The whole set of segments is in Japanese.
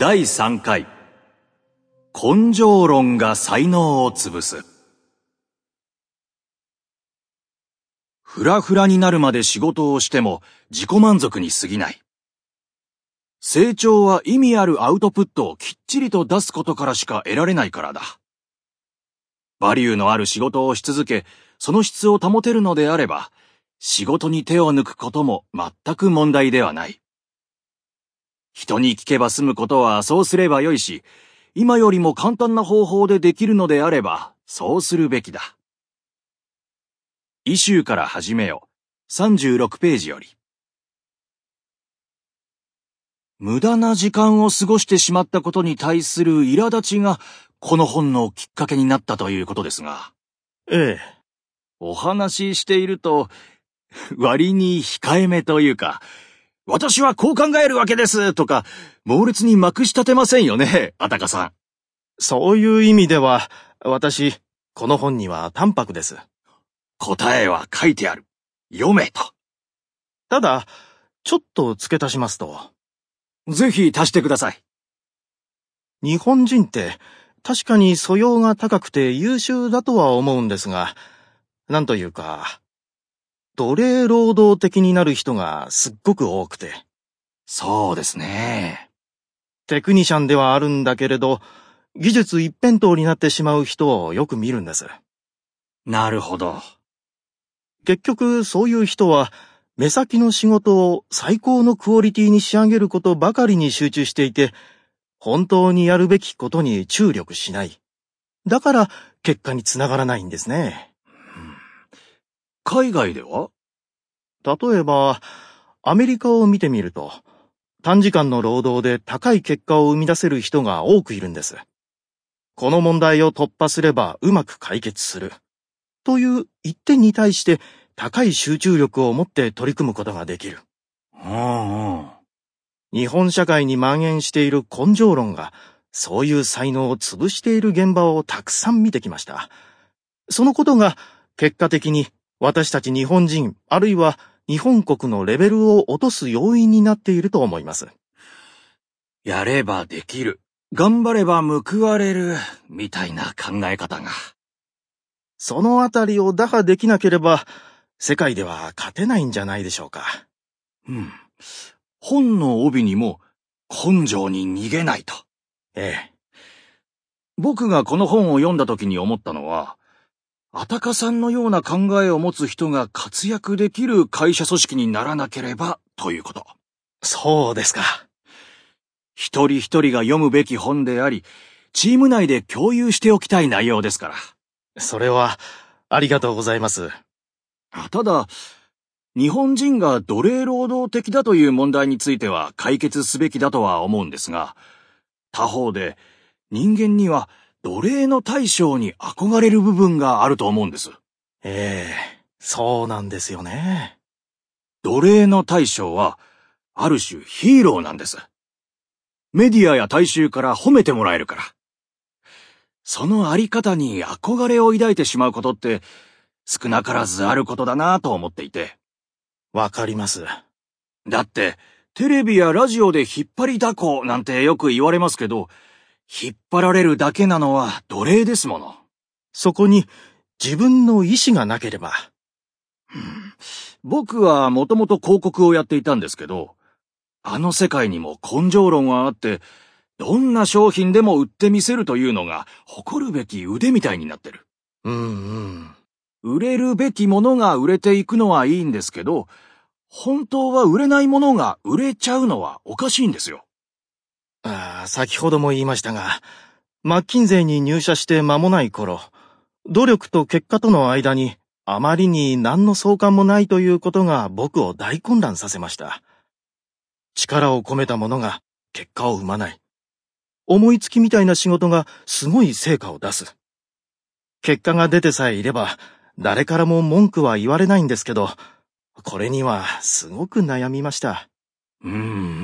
第3回根性論が才能を潰すふらふらになるまで仕事をしても自己満足に過ぎない。成長は意味あるアウトプットをきっちりと出すことからしか得られないからだ。バリューのある仕事をし続け、その質を保てるのであれば、仕事に手を抜くことも全く問題ではない。人に聞けば済むことはそうすればよいし、今よりも簡単な方法でできるのであれば、そうするべきだ。イシューから始めよ。36ページより。無駄な時間を過ごしてしまったことに対する苛立ちが、この本のきっかけになったということですが。ええ。お話ししていると、割に控えめというか、私はこう考えるわけですとか、猛烈にまくし立てませんよね、あたかさん。そういう意味では、私、この本には淡白です。答えは書いてある。読めと。ただ、ちょっと付け足しますと。ぜひ足してください。日本人って確かに素養が高くて優秀だとは思うんですが、なんというか、奴隷労働的になる人がすっごく多くて。そうですね。テクニシャンではあるんだけれど、技術一辺倒になってしまう人をよく見るんです。なるほど。結局、そういう人は、目先の仕事を最高のクオリティに仕上げることばかりに集中していて、本当にやるべきことに注力しない。だから、結果につながらないんですね。海外では？例えば、アメリカを見てみると、短時間の労働で高い結果を生み出せる人が多くいるんです。この問題を突破すればうまく解決する。という一点に対して高い集中力を持って取り組むことができる。うんうん、日本社会に蔓延している根性論が、そういう才能を潰している現場をたくさん見てきました。そのことが結果的に私たち日本人、あるいは日本国のレベルを落とす要因になっていると思います。やればできる。頑張れば報われる。みたいな考え方が。そのあたりを打破できなければ、世界では勝てないんじゃないでしょうか。うん。本の帯にも、根性に逃げないと。ええ。僕がこの本を読んだ時に思ったのは、あたかさんのような考えを持つ人が活躍できる会社組織にならなければということ。そうですか。一人一人が読むべき本であり、チーム内で共有しておきたい内容ですから。それは、ありがとうございます。ただ、日本人が奴隷労働的だという問題については解決すべきだとは思うんですが、他方で人間には奴隷の大将に憧れる部分があると思うんです。ええそうなんですよね。奴隷の大将は、ある種ヒーローなんです。メディアや大衆から褒めてもらえるから。そのあり方に憧れを抱いてしまうことって、少なからずあることだなぁと思っていて。わかります。だって、テレビやラジオで引っ張りだこなんてよく言われますけど、引っ張られるだけなのは奴隷ですもの。そこに自分の意志がなければ。僕はもともと広告をやっていたんですけど、あの世界にも根性論はあって、どんな商品でも売ってみせるというのが誇るべき腕みたいになってる。うんうん。売れるべきものが売れていくのはいいんですけど、本当は売れないものが売れちゃうのはおかしいんですよ。先ほども言いましたが、マッキンゼーに入社して間もない頃、努力と結果との間にあまりに何の相関もないということが僕を大混乱させました。力を込めたものが結果を生まない。思いつきみたいな仕事がすごい成果を出す。結果が出てさえいれば、誰からも文句は言われないんですけど、これにはすごく悩みました。うんうん。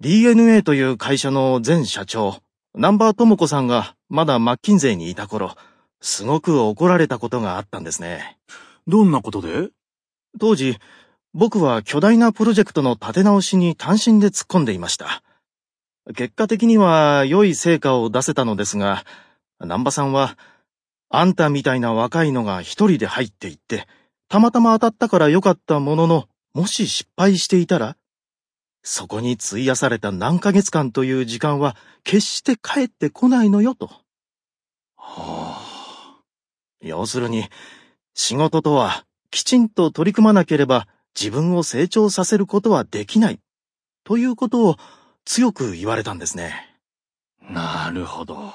DNA という会社の前社長、南波智子さんがまだマッキンゼーにいた頃、すごく怒られたことがあったんですね。どんなことで？当時、僕は巨大なプロジェクトの立て直しに単身で突っ込んでいました。結果的には良い成果を出せたのですが、南波さんは、あんたみたいな若いのが一人で入っていって、たまたま当たったから良かったものの、もし失敗していたら、そこに費やされた何ヶ月間という時間は決して帰ってこないのよと。はあ、要するに、仕事とはきちんと取り組まなければ自分を成長させることはできない。ということを強く言われたんですね。なるほど。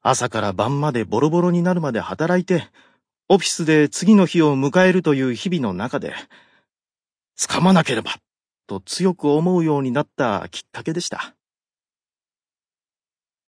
朝から晩までボロボロになるまで働いて、オフィスで次の日を迎えるという日々の中で、掴まなければ、と強く思うようになったきっかけでした。